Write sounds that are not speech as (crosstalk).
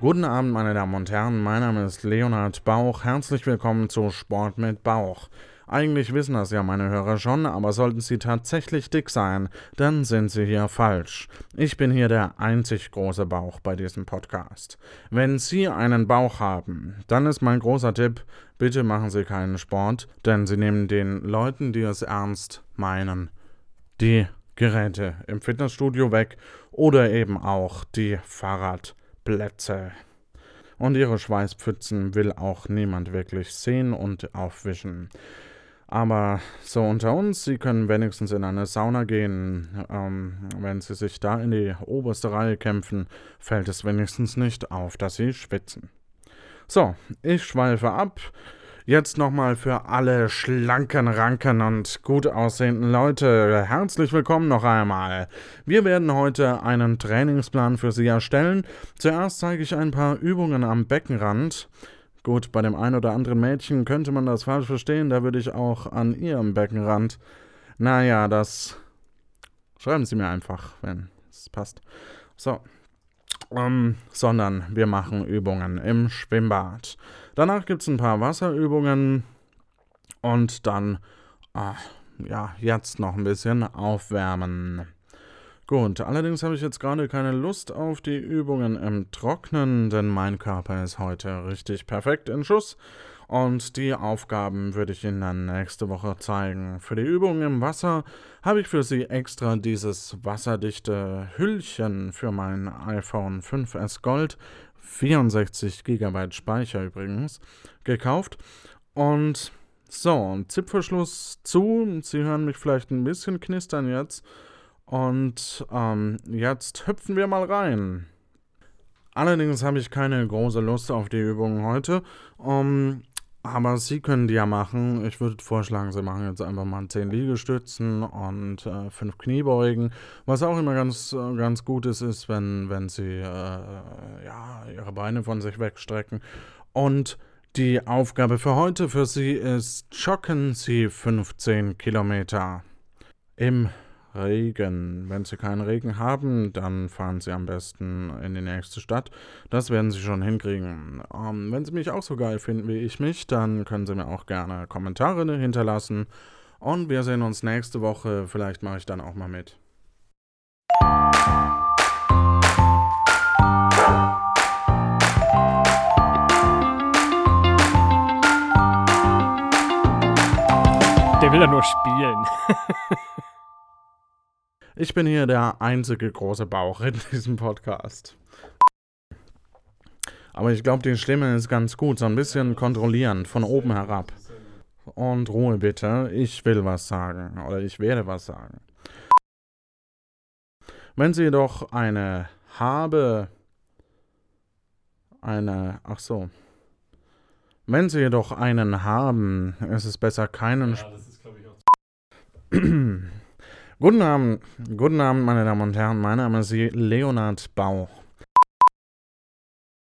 Guten Abend, meine Damen und Herren. Mein Name ist Leonhard Bauch. Herzlich willkommen zu Sport mit Bauch. Eigentlich wissen das ja meine Hörer schon, aber sollten sie tatsächlich dick sein, dann sind sie hier falsch. Ich bin hier der einzig große Bauch bei diesem Podcast. Wenn Sie einen Bauch haben, dann ist mein großer Tipp, bitte machen Sie keinen Sport, denn Sie nehmen den Leuten, die es ernst meinen, die Geräte im Fitnessstudio weg oder eben auch die Fahrradplätze. Und ihre Schweißpfützen will auch niemand wirklich sehen und aufwischen. Aber so unter uns, Sie können wenigstens in eine Sauna gehen. Ähm, wenn Sie sich da in die oberste Reihe kämpfen, fällt es wenigstens nicht auf, dass Sie schwitzen. So, ich schweife ab. Jetzt nochmal für alle schlanken, ranken und gut aussehenden Leute herzlich willkommen noch einmal. Wir werden heute einen Trainingsplan für Sie erstellen. Zuerst zeige ich ein paar Übungen am Beckenrand. Gut, bei dem einen oder anderen Mädchen könnte man das falsch verstehen, da würde ich auch an ihrem Beckenrand. Naja, das schreiben Sie mir einfach, wenn es passt. So. Um, sondern wir machen Übungen im Schwimmbad. Danach gibt es ein paar Wasserübungen und dann, ach, ja, jetzt noch ein bisschen aufwärmen. Gut, allerdings habe ich jetzt gerade keine Lust auf die Übungen im Trocknen, denn mein Körper ist heute richtig perfekt in Schuss. Und die Aufgaben würde ich Ihnen dann nächste Woche zeigen. Für die Übungen im Wasser habe ich für Sie extra dieses wasserdichte Hüllchen für mein iPhone 5S Gold, 64 GB Speicher übrigens, gekauft. Und so, Zipverschluss zu. Sie hören mich vielleicht ein bisschen knistern jetzt. Und ähm, jetzt hüpfen wir mal rein. Allerdings habe ich keine große Lust auf die Übungen heute. Um, aber Sie können die ja machen. Ich würde vorschlagen, Sie machen jetzt einfach mal 10 Liegestützen und äh, 5 Kniebeugen. Was auch immer ganz, äh, ganz gut ist, ist, wenn, wenn Sie äh, ja, Ihre Beine von sich wegstrecken. Und die Aufgabe für heute für Sie ist, joggen Sie 15 Kilometer im Regen. Wenn Sie keinen Regen haben, dann fahren Sie am besten in die nächste Stadt. Das werden Sie schon hinkriegen. Ähm, wenn Sie mich auch so geil finden wie ich mich, dann können Sie mir auch gerne Kommentare hinterlassen. Und wir sehen uns nächste Woche. Vielleicht mache ich dann auch mal mit. Der will ja nur spielen. (laughs) Ich bin hier der einzige große Bauch in diesem Podcast. Aber ich glaube, die Stimme ist ganz gut. So ein bisschen kontrollieren, von oben herab. Und Ruhe bitte. Ich will was sagen. Oder ich werde was sagen. Wenn Sie jedoch eine habe. Eine. Ach so. Wenn Sie jedoch einen haben, ist es besser keinen. Ja, das ist, glaube ich, auch. (clears throat) Guten Abend, guten Abend, meine Damen und Herren. Mein Name ist Leonard Bauch.